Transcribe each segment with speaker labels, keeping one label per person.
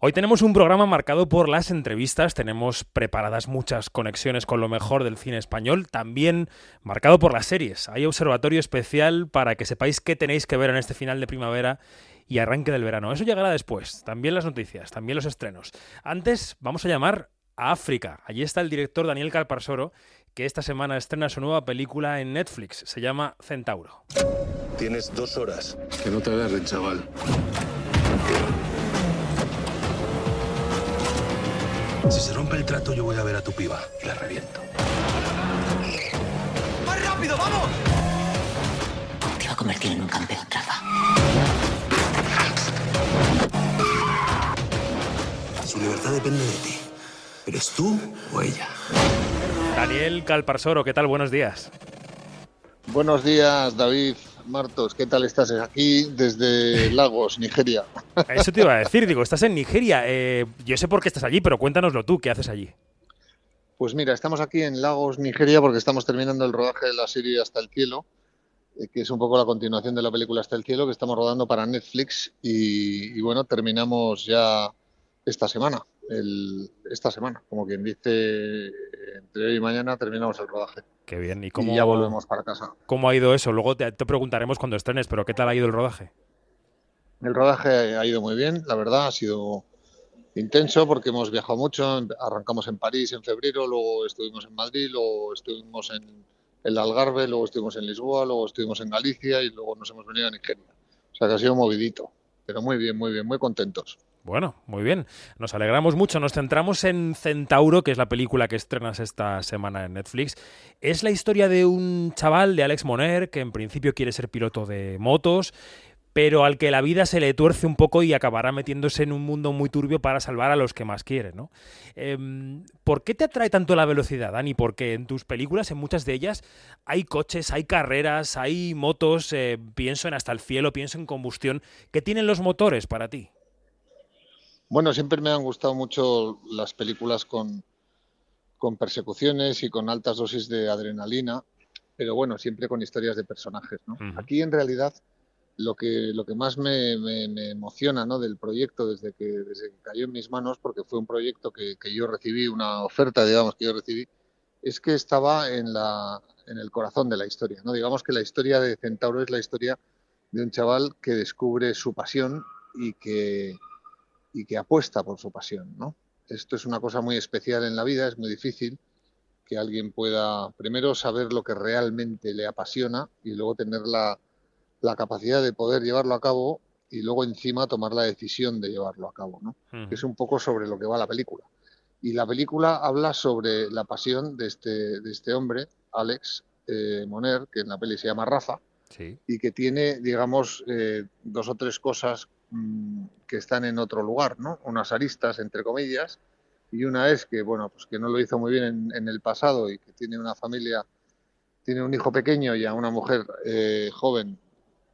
Speaker 1: Hoy tenemos un programa marcado por las entrevistas, tenemos preparadas muchas conexiones con lo mejor del cine español, también marcado por las series. Hay observatorio especial para que sepáis qué tenéis que ver en este final de primavera y arranque del verano. Eso llegará después, también las noticias, también los estrenos. Antes vamos a llamar a África. Allí está el director Daniel Calparsoro, que esta semana estrena su nueva película en Netflix. Se llama Centauro.
Speaker 2: Tienes dos horas.
Speaker 3: Que no te agarren, chaval.
Speaker 2: Si se rompe el trato, yo voy a ver a tu piba y la reviento.
Speaker 4: ¡Más rápido, vamos!
Speaker 5: Te va a convertir en un campeón, Rafa.
Speaker 2: Su libertad depende de ti. ¿Eres tú o ella?
Speaker 1: Daniel Calparsoro, ¿qué tal? Buenos días.
Speaker 6: Buenos días, David. Martos, ¿qué tal estás aquí desde Lagos, Nigeria?
Speaker 1: Eso te iba a decir, digo, estás en Nigeria. Eh, yo sé por qué estás allí, pero cuéntanoslo tú, ¿qué haces allí?
Speaker 6: Pues mira, estamos aquí en Lagos, Nigeria, porque estamos terminando el rodaje de la serie Hasta el Cielo, eh, que es un poco la continuación de la película Hasta el Cielo, que estamos rodando para Netflix. Y, y bueno, terminamos ya esta semana, el, esta semana, como quien dice, entre hoy y mañana terminamos el rodaje.
Speaker 1: Qué bien. ¿Y cómo,
Speaker 6: y ya volvemos para casa.
Speaker 1: ¿Cómo ha ido eso? Luego te, te, preguntaremos cuando estrenes, pero ¿qué tal ha ido el rodaje?
Speaker 6: El rodaje ha ido muy bien, la verdad, ha sido intenso porque hemos viajado mucho. Arrancamos en París en febrero, luego estuvimos en Madrid, luego estuvimos en el Algarve, luego estuvimos en Lisboa, luego estuvimos en Galicia y luego nos hemos venido a Nigeria. O sea que ha sido movidito, pero muy bien, muy bien, muy contentos.
Speaker 1: Bueno, muy bien. Nos alegramos mucho. Nos centramos en Centauro, que es la película que estrenas esta semana en Netflix. Es la historia de un chaval, de Alex Moner, que en principio quiere ser piloto de motos, pero al que la vida se le tuerce un poco y acabará metiéndose en un mundo muy turbio para salvar a los que más quiere, ¿no? Eh, ¿Por qué te atrae tanto la velocidad, Dani? Porque en tus películas, en muchas de ellas, hay coches, hay carreras, hay motos, eh, pienso en Hasta el Cielo, pienso en combustión. ¿Qué tienen los motores para ti?
Speaker 6: Bueno, siempre me han gustado mucho las películas con, con persecuciones y con altas dosis de adrenalina, pero bueno, siempre con historias de personajes. ¿no? Uh -huh. Aquí en realidad lo que, lo que más me, me, me emociona ¿no? del proyecto desde que, desde que cayó en mis manos, porque fue un proyecto que, que, yo recibí, una oferta, digamos, que yo recibí, es que estaba en, la, en el corazón de la historia. ¿no? Digamos que la historia de Centauro es la historia de un chaval que descubre su pasión y que, y que apuesta por su pasión. ¿no? Esto es una cosa muy especial en la vida, es muy difícil que alguien pueda primero saber lo que realmente le apasiona y luego tener la, la capacidad de poder llevarlo a cabo y luego encima tomar la decisión de llevarlo a cabo. ¿no? Uh -huh. Es un poco sobre lo que va la película. Y la película habla sobre la pasión de este, de este hombre, Alex eh, Moner, que en la peli se llama Rafa,
Speaker 1: sí.
Speaker 6: y que tiene, digamos, eh, dos o tres cosas mmm, que están en otro lugar, ¿no? Unas aristas, entre comillas, y una es que, bueno, pues que no lo hizo muy bien en, el pasado y que tiene una familia, tiene un hijo pequeño y a una mujer eh, joven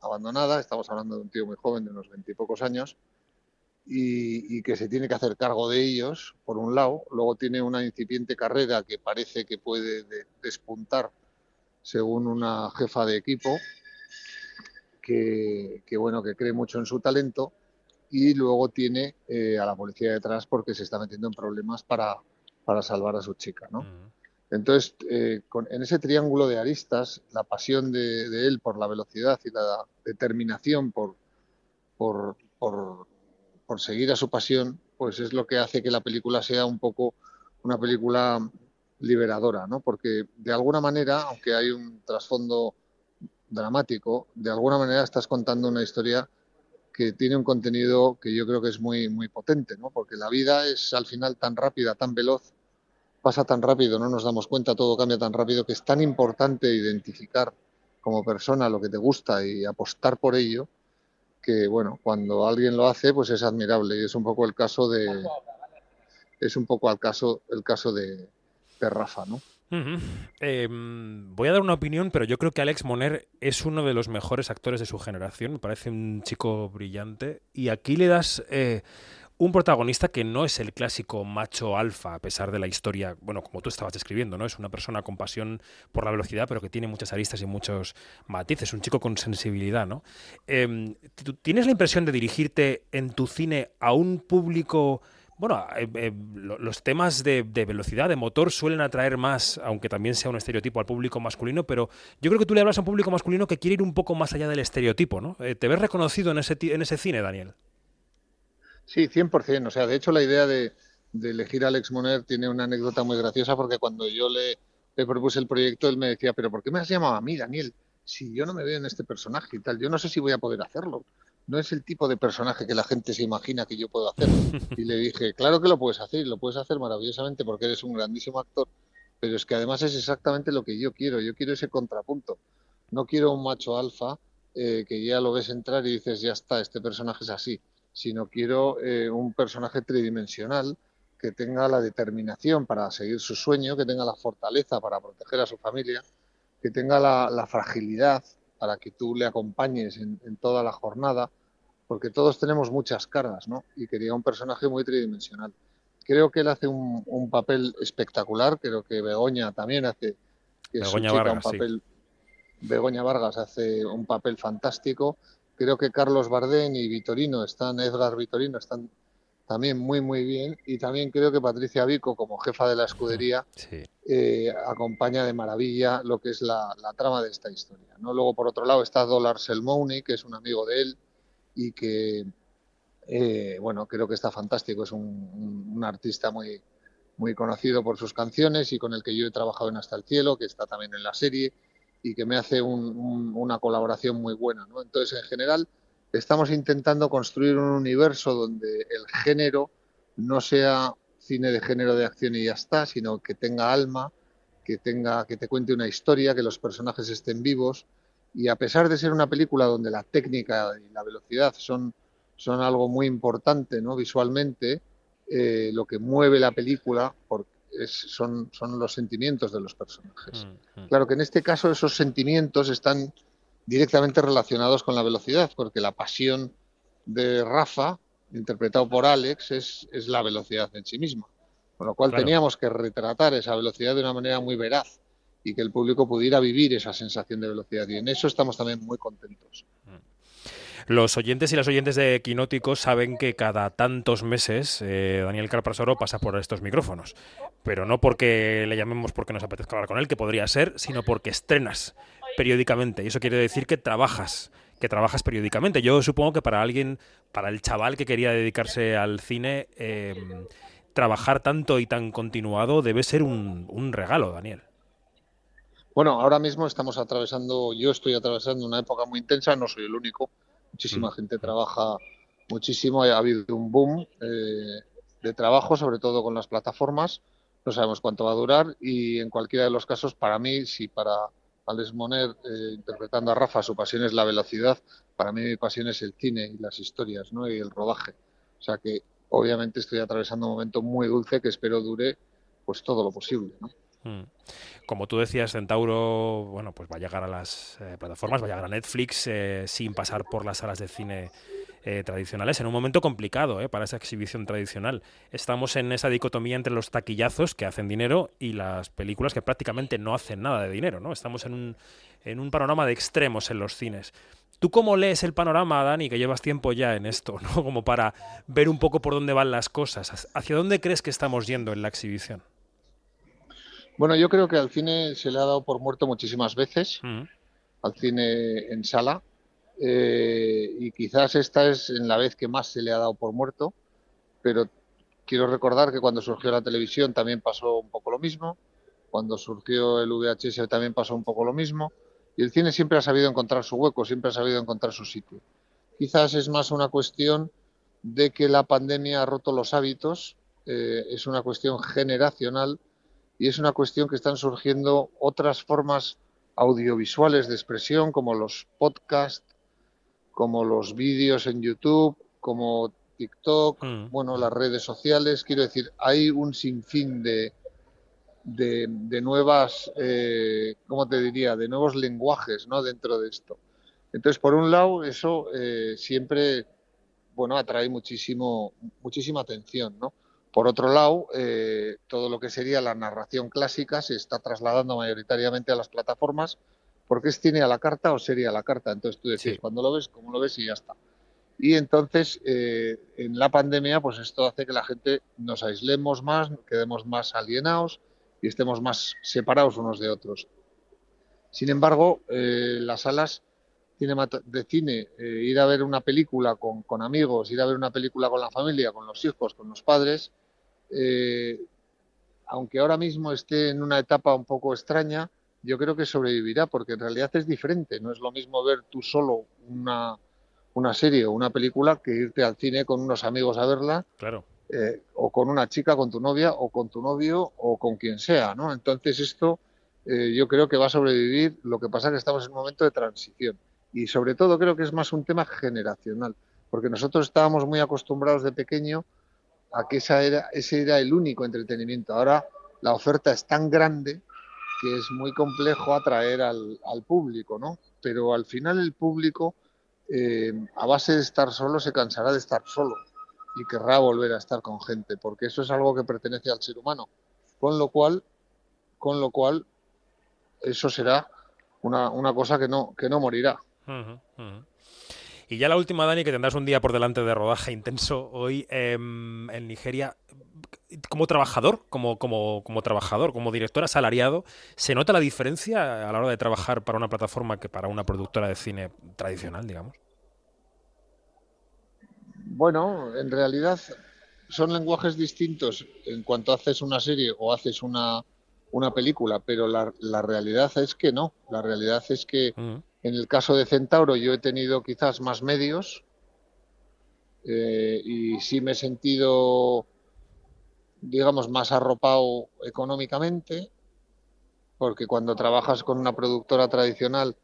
Speaker 6: abandonada, estamos hablando de un tío muy joven, de unos veintipocos años, y, que se tiene que hacer cargo de ellos, por un lado, luego tiene una incipiente carrera que parece que puede de, despuntar, según una jefa de equipo, que, bueno, que cree mucho en su talento, y luego tiene eh, a la policía detrás porque se está metiendo en problemas para, para salvar a su chica, ¿no? Uh -huh. Entonces, eh, con, en ese triángulo de aristas, la pasión de, de, él por la velocidad y la determinación por, por, por, por, seguir a su pasión, pues es lo que hace que la película sea un poco una película liberadora, ¿no? Porque de alguna manera, aunque hay un trasfondo dramático, de alguna manera estás contando una historia que tiene un contenido que yo creo que es muy, muy potente, ¿no? Porque la vida es al final tan rápida, tan veloz, pasa tan rápido, no nos damos cuenta, todo cambia tan rápido, que es tan importante identificar como persona lo que te gusta y apostar por ello, que bueno, cuando alguien lo hace, pues es admirable. Y es un poco el caso de. Es un poco el caso, el caso de, de Rafa, ¿no?
Speaker 1: Eh, voy a dar una opinión, pero yo creo que Alex Moner es uno de los mejores actores de su generación. Me parece un chico brillante. Y aquí le das eh, un protagonista que no es el clásico macho alfa, a pesar de la historia, bueno, como tú estabas describiendo, ¿no? Es una persona con pasión por la velocidad, pero que tiene muchas aristas y muchos matices, un chico con sensibilidad, ¿no? Em, ¿Tienes la impresión de dirigirte en tu cine a un público bueno, eh, eh, los temas de, velocidad, de motor, suelen atraer más, aunque también sea un estereotipo al público masculino, pero yo creo que tú le hablas a un público masculino que quiere ir un poco más allá del estereotipo, ¿no? Eh, ¿Te ves reconocido en ese, en ese cine, Daniel?
Speaker 6: Sí, 100%. O sea, de hecho, la idea de, elegir a Alex Moner tiene una anécdota muy graciosa porque cuando yo le, le propuse el proyecto, él me decía, pero ¿por qué me has llamado a mí, Daniel? Si yo no me veo en este personaje y tal, yo no sé si voy a poder hacerlo no es el tipo de personaje que la gente se imagina que yo puedo hacer. Y le dije, claro que lo puedes hacer y lo puedes hacer maravillosamente porque eres un grandísimo actor, pero es que además es exactamente lo que yo quiero. Yo quiero ese contrapunto. No quiero un macho alfa eh, que ya lo ves entrar y dices, ya está, este personaje es así, sino quiero eh, un personaje tridimensional que tenga la determinación para seguir su sueño, que tenga la fortaleza para proteger a su familia, que tenga la fragilidad para que tú le acompañes en, toda la jornada, porque todos tenemos muchas caras, ¿no? Y quería un personaje muy tridimensional. Creo que él hace un, papel espectacular, creo que Begoña también hace
Speaker 1: Begoña Vargas,
Speaker 6: un papel, Begoña Vargas hace un papel fantástico. Creo que Carlos Bardén y Vitorino están, Edgar Vitorino están también muy muy bien. Y también creo que Patricia Vico como jefa de la escudería eh, acompaña de maravilla lo que es la, trama de esta historia no luego por otro lado está Dollar Selmouni que es un amigo de él y que eh, bueno creo que está fantástico. Es un, artista muy muy conocido por sus canciones y con el que yo he trabajado en Hasta el cielo que está también en la serie y que me hace una colaboración muy buena ¿no? entonces en general estamos intentando construir un universo donde el género no sea cine de género de acción y ya está, sino que tenga alma, que tenga, que te cuente una historia, que los personajes estén vivos. Y a pesar de ser una película donde la técnica y la velocidad son, son algo muy importante ¿no? visualmente, eh, lo que mueve la película son, son los sentimientos de los personajes. Mm, mm. Claro que en este caso esos sentimientos están directamente relacionados con la velocidad, porque la pasión de Rafa, interpretado por Alex, es, es la velocidad en sí misma. Con lo cual teníamos que retratar esa velocidad de una manera muy veraz y que el público pudiera vivir esa sensación de velocidad. Y en eso estamos también muy contentos.
Speaker 1: Los oyentes y las oyentes de Quinóticos saben que cada tantos meses eh, Daniel Carpasoro pasa por estos micrófonos. Pero no porque le llamemos porque nos apetezca hablar con él, que podría ser, sino porque estrenas periódicamente. Y eso quiere decir que trabajas, que trabajas periódicamente. Yo supongo que para alguien, para el chaval que quería dedicarse al cine, em, trabajar tanto y tan continuado debe ser un, regalo, Daniel.
Speaker 6: Bueno, ahora mismo estamos atravesando, yo estoy atravesando una época muy intensa, no soy el único, muchísima mm. gente trabaja muchísimo, ha habido un boom eh, de trabajo, sobre todo con las plataformas, no sabemos cuánto va a durar y en cualquiera de los casos, para mí, si para Alex Moner eh, interpretando a Rafa, su pasión es la velocidad, para mí mi pasión es el cine y las historias ¿no? y el rodaje. O sea que obviamente estoy atravesando un momento muy dulce que espero dure pues todo lo posible. Hmm.
Speaker 1: Como tú decías, Centauro, bueno, pues va a llegar a las eh, plataformas, va a llegar a Netflix eh, sin pasar por las salas de cine eh, tradicionales en un momento complicado eh, para esa exhibición tradicional. Estamos en esa dicotomía entre los taquillazos que hacen dinero y las películas que prácticamente no hacen nada de dinero. ¿no? Estamos en un, en un panorama de extremos en los cines. ¿Tú cómo lees el panorama, Dani, que llevas tiempo ya en esto, ¿no? como para ver un poco por dónde van las cosas? ¿Hacia dónde crees que estamos yendo en la exhibición?
Speaker 6: Bueno, yo creo que al cine se le ha dado por muerto muchísimas veces, mm. al cine en sala, eh, y quizás esta es en la vez que más se le ha dado por muerto, pero quiero recordar que cuando surgió la televisión también pasó un poco lo mismo, cuando surgió el VHS también pasó un poco lo mismo, y el cine siempre ha sabido encontrar su hueco, siempre ha sabido encontrar su sitio. Quizás es más una cuestión de que la pandemia ha roto los hábitos, eh, es una cuestión generacional y es una cuestión que están surgiendo otras formas audiovisuales de expresión como los podcasts, como los vídeos en YouTube, como TikTok, mm. bueno, las redes sociales. Quiero decir, hay un sinfín de, de, nuevas, eh, ¿cómo te diría?, de nuevos lenguajes ¿no? dentro de esto. Entonces, por un lado, eso eh, siempre bueno, atrae muchísimo, muchísima atención, ¿no? Por otro lado, eh, todo lo que sería la narración clásica se está trasladando mayoritariamente a las plataformas porque es cine a la carta o serie a la carta. Entonces tú decís, cuando lo ves, cómo lo ves y ya está. Y entonces, eh, en la pandemia, pues esto hace que la gente nos aislemos más, quedemos más alienados y estemos más separados unos de otros. Sin embargo, eh, las salas de cine, eh, ir a ver una película con, con, amigos, ir a ver una película con la familia, con los hijos, con los padres, aunque ahora mismo esté en una etapa un poco extraña, yo creo que sobrevivirá, porque en realidad es diferente. No es lo mismo ver tú solo una, una serie o una película que irte al cine con unos amigos a verla.
Speaker 1: Claro.
Speaker 6: Eh, o con una chica, con tu novia, o con tu novio, o con quien sea, ¿no? Entonces esto eh, yo creo que va a sobrevivir. Lo que pasa es que estamos en un momento de transición. Y sobre todo creo que es más un tema generacional, porque nosotros estábamos muy acostumbrados de pequeño a que esa era, ese era el único entretenimiento. Ahora la oferta es tan grande que es muy complejo atraer al, al público, ¿no? Pero al final el público eh, a base de estar solo se cansará de estar solo y querrá volver a estar con gente, porque eso es algo que pertenece al ser humano. Con lo cual, con lo cual, eso será una, una cosa que no, que no morirá.
Speaker 1: Y ya la última, Dani, que tendrás un día por delante de rodaje intenso hoy em, en Nigeria. Como trabajador, como, como, como trabajador, como director asalariado, ¿se nota la diferencia a la hora de trabajar para una plataforma que para una productora de cine tradicional, digamos?
Speaker 6: Bueno, en realidad son lenguajes distintos en cuanto haces una serie o haces una, una película, pero la, la, realidad es que no. La realidad es que mm. En el caso de Centauro yo he tenido quizás más medios eh, y sí me he sentido, digamos, más arropado económicamente, porque cuando trabajas con una productora tradicional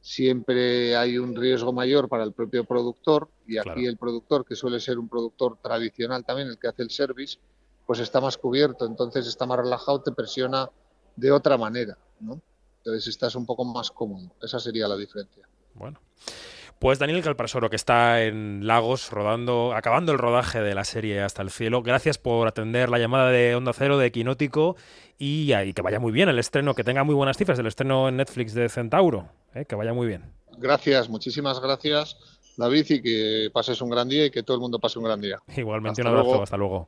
Speaker 6: siempre hay un riesgo mayor para el propio productor y aquí el productor, que suele ser un productor tradicional también, el que hace el service, pues está más cubierto, entonces está más relajado, te presiona de otra manera, ¿no? Entonces estás un poco más cómodo. Esa sería la diferencia.
Speaker 1: Bueno. Pues Daniel Calparsoro, que está en Lagos, rodando, acabando el rodaje de la serie Hasta el Cielo. Gracias por atender la llamada de Onda Cero de Equinótico y, que vaya muy bien el estreno, que tenga muy buenas cifras el estreno en Netflix de Centauro. ¿eh? Que vaya muy bien.
Speaker 6: Gracias, muchísimas gracias, David, y que pases un gran día y que todo el mundo pase un gran día.
Speaker 1: Igualmente, un abrazo, hasta luego.